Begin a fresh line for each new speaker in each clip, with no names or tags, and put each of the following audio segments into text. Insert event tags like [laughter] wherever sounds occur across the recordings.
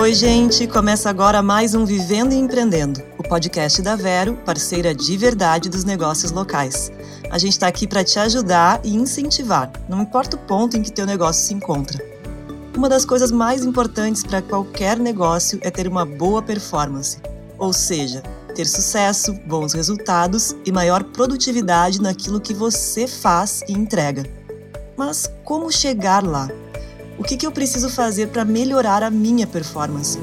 Oi, gente! Começa agora mais um Vivendo e Empreendendo, o podcast da Vero, parceira de verdade dos negócios locais. A gente está aqui para te ajudar e incentivar, não importa o ponto em que teu negócio se encontra. Uma das coisas mais importantes para qualquer negócio é ter uma boa performance, ou seja, ter sucesso, bons resultados e maior produtividade naquilo que você faz e entrega. Mas como chegar lá? O que, que eu preciso fazer para melhorar a minha performance?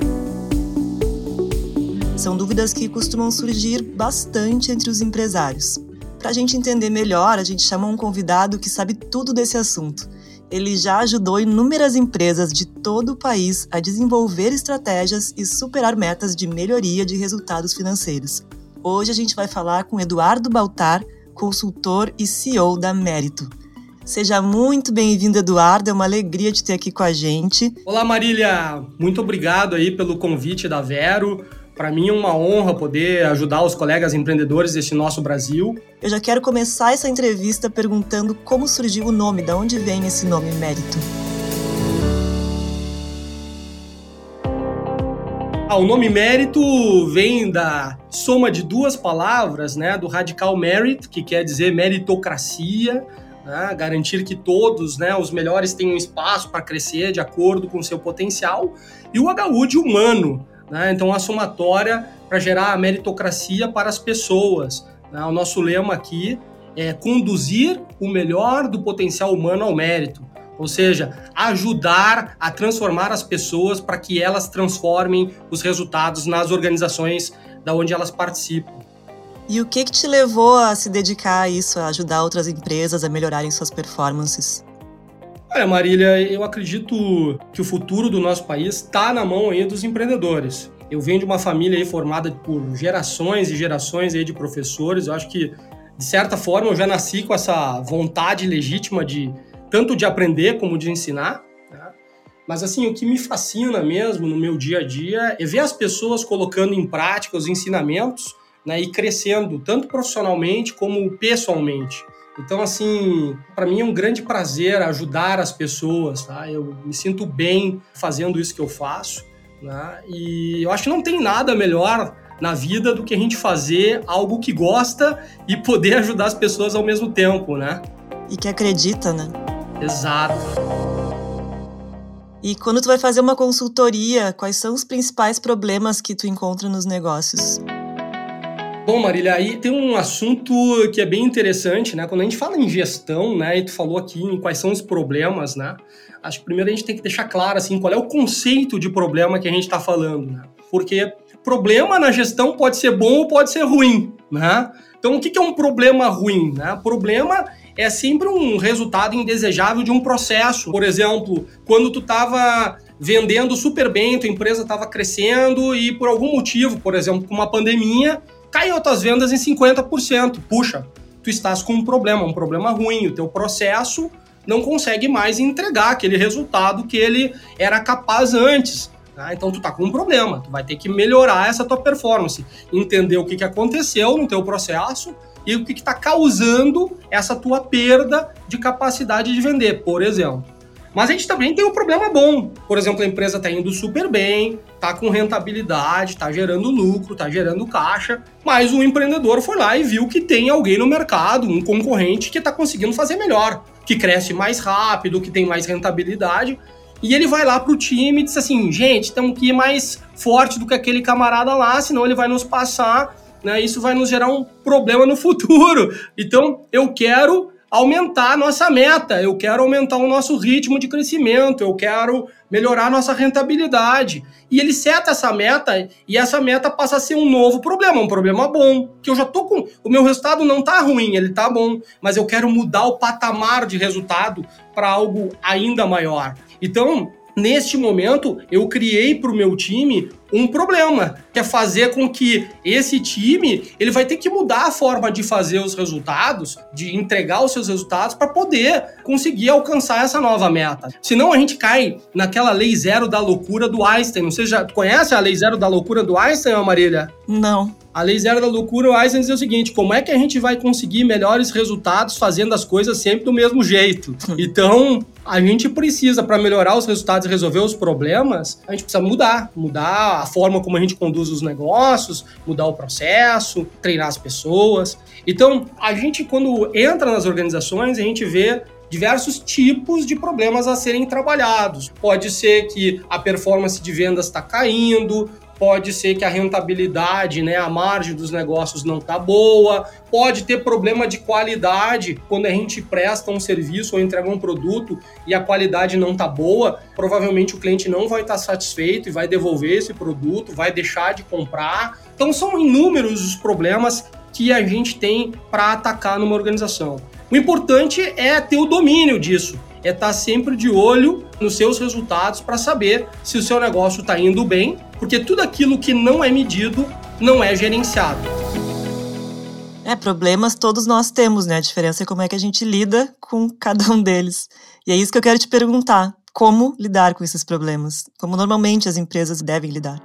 São dúvidas que costumam surgir bastante entre os empresários. Para a gente entender melhor, a gente chama um convidado que sabe tudo desse assunto. Ele já ajudou inúmeras empresas de todo o país a desenvolver estratégias e superar metas de melhoria de resultados financeiros. Hoje a gente vai falar com Eduardo Baltar, consultor e CEO da Mérito. Seja muito bem-vindo, Eduardo. É uma alegria te ter aqui com a gente.
Olá, Marília. Muito obrigado aí pelo convite da Vero. Para mim é uma honra poder ajudar os colegas empreendedores desse nosso Brasil.
Eu já quero começar essa entrevista perguntando como surgiu o nome, de onde vem esse nome Mérito.
Ah, o nome mérito vem da soma de duas palavras, né, do radical merit, que quer dizer meritocracia, né, garantir que todos, né, os melhores tenham espaço para crescer de acordo com o seu potencial, e o HU de humano, né, então a somatória para gerar a meritocracia para as pessoas. Né, o nosso lema aqui é conduzir o melhor do potencial humano ao mérito, ou seja, ajudar a transformar as pessoas para que elas transformem os resultados nas organizações da onde elas participam.
E o que, que te levou a se dedicar a isso, a ajudar outras empresas a melhorarem suas performances?
Olha, Marília, eu acredito que o futuro do nosso país está na mão aí dos empreendedores. Eu venho de uma família formada por gerações e gerações aí de professores. Eu acho que, de certa forma, eu já nasci com essa vontade legítima de tanto de aprender como de ensinar. Né? Mas assim, o que me fascina mesmo no meu dia a dia é ver as pessoas colocando em prática os ensinamentos né, e crescendo tanto profissionalmente como pessoalmente. Então, assim, para mim é um grande prazer ajudar as pessoas, tá? Eu me sinto bem fazendo isso que eu faço, né? E eu acho que não tem nada melhor na vida do que a gente fazer algo que gosta e poder ajudar as pessoas ao mesmo tempo, né?
E que acredita, né?
Exato.
E quando tu vai fazer uma consultoria, quais são os principais problemas que tu encontra nos negócios?
Bom, Marília, aí tem um assunto que é bem interessante, né? Quando a gente fala em gestão, né, e tu falou aqui em quais são os problemas, né? Acho que primeiro a gente tem que deixar claro, assim, qual é o conceito de problema que a gente está falando, né? Porque problema na gestão pode ser bom ou pode ser ruim, né? Então, o que é um problema ruim? Né? Problema é sempre um resultado indesejável de um processo. Por exemplo, quando tu estava vendendo super bem, tua empresa estava crescendo e por algum motivo, por exemplo, com uma pandemia, caiu tuas vendas em 50%. Puxa, tu estás com um problema, um problema ruim, o teu processo não consegue mais entregar aquele resultado que ele era capaz antes. Tá? Então tu tá com um problema, tu vai ter que melhorar essa tua performance, entender o que, que aconteceu no teu processo e o que está causando essa tua perda de capacidade de vender, por exemplo. Mas a gente também tem um problema bom. Por exemplo, a empresa está indo super bem, está com rentabilidade, está gerando lucro, está gerando caixa, mas o empreendedor foi lá e viu que tem alguém no mercado, um concorrente que está conseguindo fazer melhor, que cresce mais rápido, que tem mais rentabilidade. E ele vai lá para o time e diz assim: gente, temos que ir mais forte do que aquele camarada lá, senão ele vai nos passar, né? Isso vai nos gerar um problema no futuro. Então, eu quero aumentar a nossa meta, eu quero aumentar o nosso ritmo de crescimento, eu quero melhorar a nossa rentabilidade. E ele seta essa meta e essa meta passa a ser um novo problema, um problema bom, que eu já tô com, o meu resultado não tá ruim, ele tá bom, mas eu quero mudar o patamar de resultado para algo ainda maior. Então, neste momento, eu criei para o meu time um problema, que é fazer com que esse time ele vai ter que mudar a forma de fazer os resultados, de entregar os seus resultados para poder conseguir alcançar essa nova meta. Senão a gente cai naquela lei zero da loucura do Einstein. Não sei, já conhece a lei zero da loucura do Einstein, Marília?
Não.
A lei zero da loucura, o Eisen diz o seguinte: como é que a gente vai conseguir melhores resultados fazendo as coisas sempre do mesmo jeito? Então, a gente precisa, para melhorar os resultados e resolver os problemas, a gente precisa mudar. Mudar a forma como a gente conduz os negócios, mudar o processo, treinar as pessoas. Então, a gente, quando entra nas organizações, a gente vê diversos tipos de problemas a serem trabalhados. Pode ser que a performance de vendas está caindo, pode ser que a rentabilidade, né, a margem dos negócios não está boa, pode ter problema de qualidade quando a gente presta um serviço ou entrega um produto e a qualidade não está boa, provavelmente o cliente não vai estar tá satisfeito e vai devolver esse produto, vai deixar de comprar. Então são inúmeros os problemas que a gente tem para atacar numa organização. O importante é ter o domínio disso, é estar tá sempre de olho nos seus resultados para saber se o seu negócio está indo bem, porque tudo aquilo que não é medido não é gerenciado.
É, problemas todos nós temos, né? A diferença é como é que a gente lida com cada um deles. E é isso que eu quero te perguntar. Como lidar com esses problemas? Como normalmente as empresas devem lidar?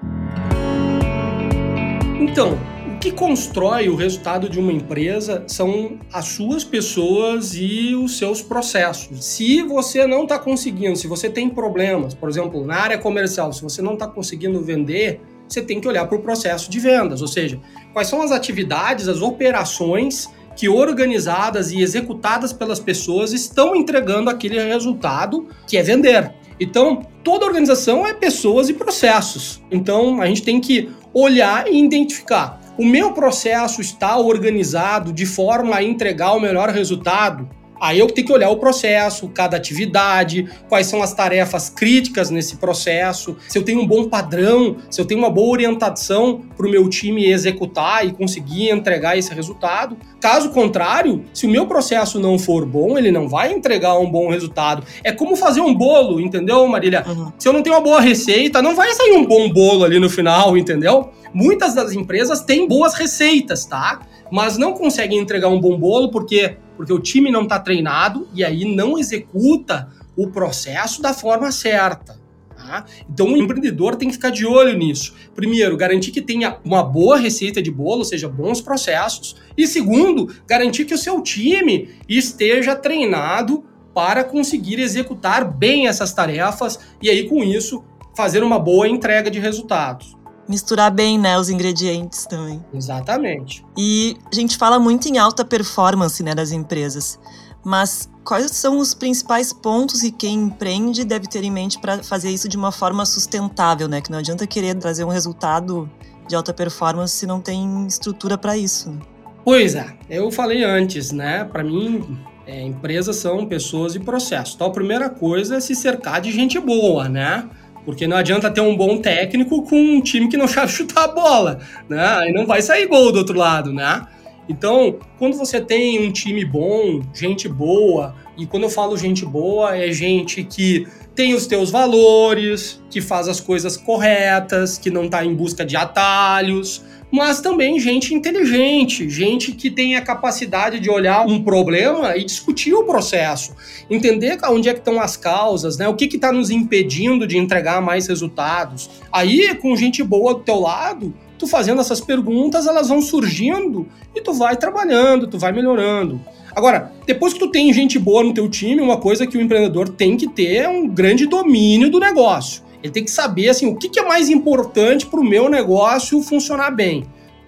Então, que constrói o resultado de uma empresa são as suas pessoas e os seus processos. Se você não está conseguindo, se você tem problemas, por exemplo, na área comercial, se você não está conseguindo vender, você tem que olhar para o processo de vendas, ou seja, quais são as atividades, as operações que organizadas e executadas pelas pessoas estão entregando aquele resultado que é vender. Então, toda organização é pessoas e processos. Então, a gente tem que olhar e identificar o meu processo está organizado de forma a entregar o melhor resultado? Aí eu tenho que olhar o processo, cada atividade, quais são as tarefas críticas nesse processo, se eu tenho um bom padrão, se eu tenho uma boa orientação para o meu time executar e conseguir entregar esse resultado. Caso contrário, se o meu processo não for bom, ele não vai entregar um bom resultado. É como fazer um bolo, entendeu, Marília? Uhum. Se eu não tenho uma boa receita, não vai sair um bom bolo ali no final, entendeu? Muitas das empresas têm boas receitas, tá? Mas não conseguem entregar um bom bolo porque, porque o time não está treinado e aí não executa o processo da forma certa. Tá? Então o empreendedor tem que ficar de olho nisso. Primeiro, garantir que tenha uma boa receita de bolo, ou seja, bons processos. E segundo, garantir que o seu time esteja treinado para conseguir executar bem essas tarefas e aí com isso fazer uma boa entrega de resultados
misturar bem, né, os ingredientes também.
Exatamente.
E a gente fala muito em alta performance, né, das empresas. Mas quais são os principais pontos que quem empreende deve ter em mente para fazer isso de uma forma sustentável, né? Que não adianta querer trazer um resultado de alta performance se não tem estrutura para isso. Né?
Pois é, eu falei antes, né? Para mim, é, empresas são pessoas e processos. Então, a primeira coisa é se cercar de gente boa, né? Porque não adianta ter um bom técnico com um time que não sabe [laughs] chutar a bola, né? Aí não vai sair gol do outro lado, né? Então, quando você tem um time bom, gente boa, e quando eu falo gente boa, é gente que tem os teus valores, que faz as coisas corretas, que não está em busca de atalhos, mas também gente inteligente, gente que tem a capacidade de olhar um problema e discutir o processo, entender onde é que estão as causas, né? O que está nos impedindo de entregar mais resultados. Aí, com gente boa do teu lado, tu fazendo essas perguntas, elas vão surgindo e tu vai trabalhando, tu vai melhorando. Agora, depois que tu tem gente boa no teu time, uma coisa que o empreendedor tem que ter é um grande domínio do negócio. Ele tem que saber assim, o que, que é mais importante para o meu negócio funcionar bem.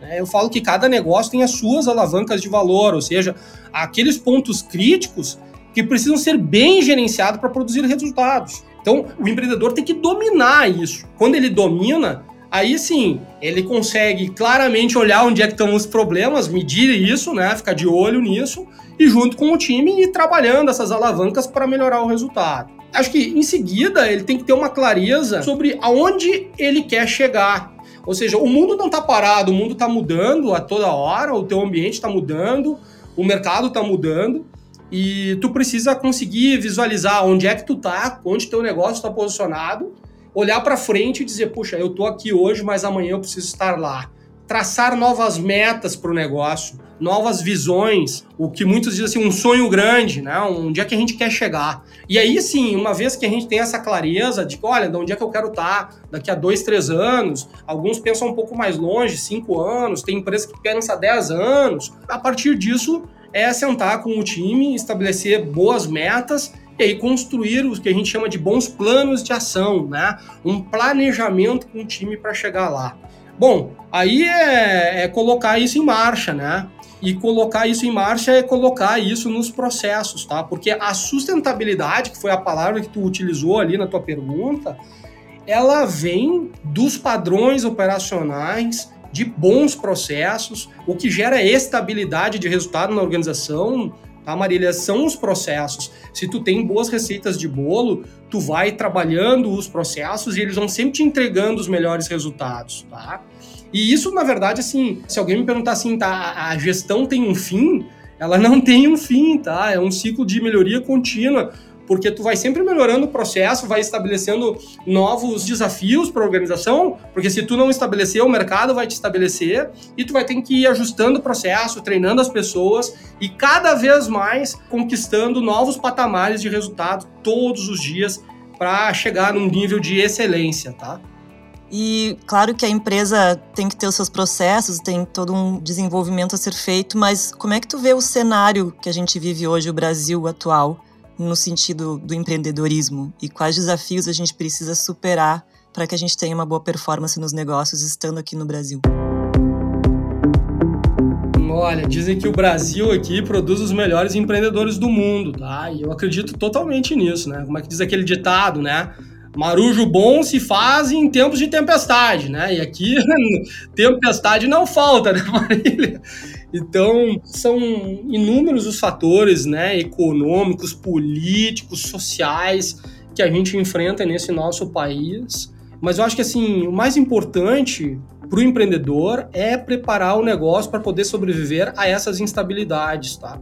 É, eu falo que cada negócio tem as suas alavancas de valor, ou seja, aqueles pontos críticos que precisam ser bem gerenciados para produzir resultados. Então, o empreendedor tem que dominar isso. Quando ele domina, aí sim, ele consegue claramente olhar onde é que estão os problemas, medir isso, né, ficar de olho nisso e junto com o time ir trabalhando essas alavancas para melhorar o resultado acho que em seguida ele tem que ter uma clareza sobre aonde ele quer chegar. Ou seja, o mundo não está parado, o mundo está mudando a toda hora, o teu ambiente está mudando, o mercado está mudando e tu precisa conseguir visualizar onde é que tu tá, onde teu negócio está posicionado, olhar para frente e dizer, puxa, eu tô aqui hoje, mas amanhã eu preciso estar lá. Traçar novas metas para o negócio novas visões, o que muitos dizem assim, um sonho grande, né? Onde é que a gente quer chegar. E aí, sim, uma vez que a gente tem essa clareza de olha, de onde é que eu quero estar daqui a dois, três anos, alguns pensam um pouco mais longe, cinco anos, tem empresa que pensa dez anos. A partir disso, é sentar com o time, estabelecer boas metas e aí construir o que a gente chama de bons planos de ação, né? Um planejamento com o time para chegar lá. Bom, aí é, é, colocar isso em marcha, né? E colocar isso em marcha é colocar isso nos processos, tá? Porque a sustentabilidade, que foi a palavra que tu utilizou ali na tua pergunta, ela vem dos padrões operacionais, de bons processos, o que gera estabilidade de resultado na organização, tá, Marília? São os processos. Se tu tem boas receitas de bolo, tu vai trabalhando os processos e eles vão sempre te entregando os melhores resultados, tá? E isso, na verdade, assim, se alguém me perguntar assim, tá, a gestão tem um fim, ela não [laughs] tem um fim, tá? É um ciclo de melhoria contínua porque tu vai sempre melhorando o processo, vai estabelecendo novos desafios para a organização, porque se tu não estabelecer, o mercado vai te estabelecer e tu vai ter que ir ajustando o processo, treinando as pessoas e cada vez mais conquistando novos patamares de resultado todos os dias para chegar num nível de excelência, tá?
E claro que a empresa tem que ter os seus processos, tem todo um desenvolvimento a ser feito, mas como é que tu vê o cenário que a gente vive hoje, o Brasil atual? no sentido do empreendedorismo e quais desafios a gente precisa superar para que a gente tenha uma boa performance nos negócios estando aqui no Brasil?
Olha, dizem que o Brasil aqui produz os melhores empreendedores do mundo, tá? E eu acredito totalmente nisso, né? Como é que diz aquele ditado, né? Marujo bom se faz em tempos de tempestade, né? E aqui [laughs] tempestade não falta, né, [laughs] Marília? Então, são inúmeros os fatores, né, econômicos, políticos, sociais que a gente enfrenta nesse nosso país. Mas eu acho que assim, o mais importante para o empreendedor é preparar o negócio para poder sobreviver a essas instabilidades, tá?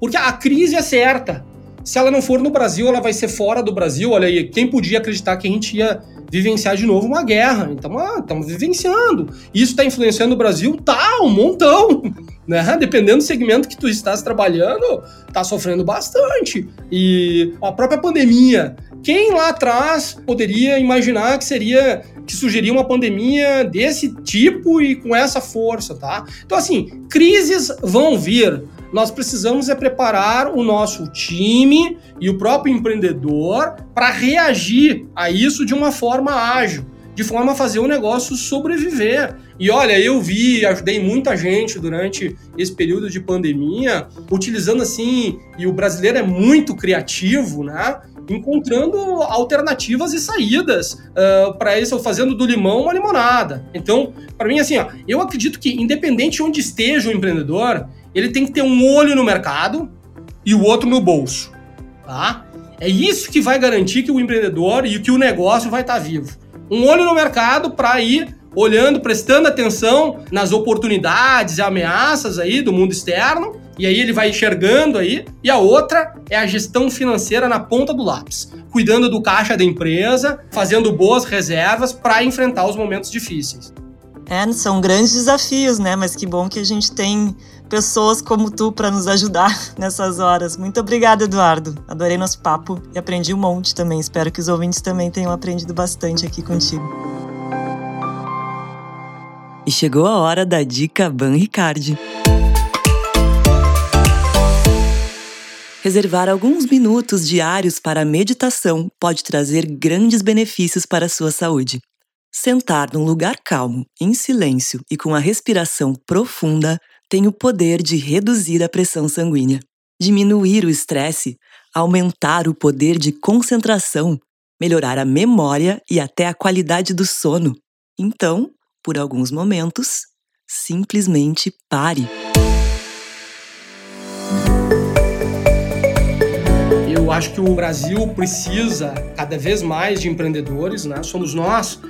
Porque a crise é certa. Se ela não for no Brasil, ela vai ser fora do Brasil. Olha aí, quem podia acreditar que a gente ia vivenciar de novo uma guerra? Então, ah, estamos vivenciando. Isso está influenciando o Brasil? Tá, um montão. [laughs] Né? Dependendo do segmento que tu estás trabalhando, tá sofrendo bastante. E a própria pandemia, quem lá atrás poderia imaginar que seria que sugeria uma pandemia desse tipo e com essa força, tá? Então assim, crises vão vir nós precisamos é preparar o nosso time e o próprio empreendedor para reagir a isso de uma forma ágil, de forma a fazer o negócio sobreviver. E olha, eu vi, ajudei muita gente durante esse período de pandemia, utilizando assim, e o brasileiro é muito criativo, né? Encontrando alternativas e saídas uh, para isso, fazendo do limão uma limonada. Então, para mim, assim, ó, eu acredito que, independente de onde esteja o empreendedor, ele tem que ter um olho no mercado e o outro no bolso, tá? É isso que vai garantir que o empreendedor e que o negócio vai estar tá vivo. Um olho no mercado para ir olhando, prestando atenção nas oportunidades e ameaças aí do mundo externo, e aí ele vai enxergando aí. E a outra é a gestão financeira na ponta do lápis, cuidando do caixa da empresa, fazendo boas reservas para enfrentar os momentos difíceis.
É, são grandes desafios, né? Mas que bom que a gente tem pessoas como tu para nos ajudar [laughs] nessas horas. Muito obrigada, Eduardo. Adorei nosso papo e aprendi um monte também. Espero que os ouvintes também tenham aprendido bastante aqui contigo. E chegou a hora da dica Ban Ricardi. Reservar alguns minutos diários para a meditação pode trazer grandes benefícios para a sua saúde. Sentar num lugar calmo, em silêncio e com a respiração profunda tem o poder de reduzir a pressão sanguínea, diminuir o estresse, aumentar o poder de concentração, melhorar a memória e até a qualidade do sono. Então, por alguns momentos, simplesmente pare.
Eu acho que o Brasil precisa cada vez mais de empreendedores, né? Somos nós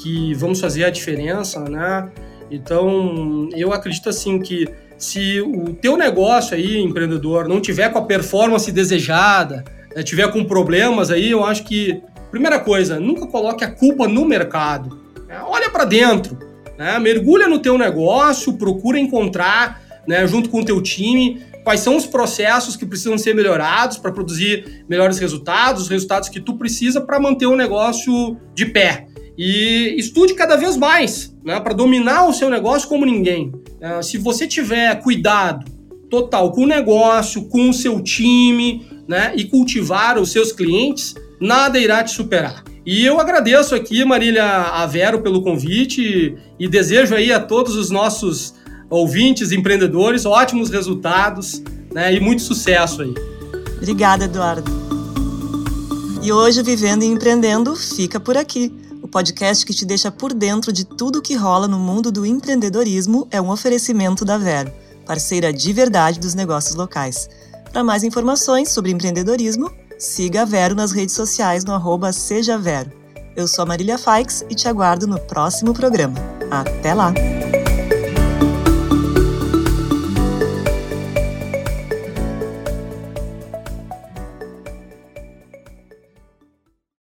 que vamos fazer a diferença, né? Então, eu acredito assim que se o teu negócio aí, empreendedor, não tiver com a performance desejada, né, tiver com problemas aí, eu acho que primeira coisa, nunca coloque a culpa no mercado. Né? Olha para dentro, né? mergulha no teu negócio, procura encontrar né, junto com o teu time, quais são os processos que precisam ser melhorados para produzir melhores resultados, os resultados que tu precisa para manter o negócio de pé. E estude cada vez mais, né, para dominar o seu negócio como ninguém. Uh, se você tiver cuidado total com o negócio, com o seu time, né, e cultivar os seus clientes, nada irá te superar. E eu agradeço aqui, Marília Avero, pelo convite e desejo aí a todos os nossos ouvintes, empreendedores, ótimos resultados né, e muito sucesso aí.
Obrigada, Eduardo. E hoje, Vivendo e Empreendendo, fica por aqui. O podcast que te deixa por dentro de tudo o que rola no mundo do empreendedorismo é um oferecimento da Vero, parceira de verdade dos negócios locais. Para mais informações sobre empreendedorismo, siga a Vero nas redes sociais no arroba Seja Vero. Eu sou a Marília Faix e te aguardo no próximo programa. Até lá!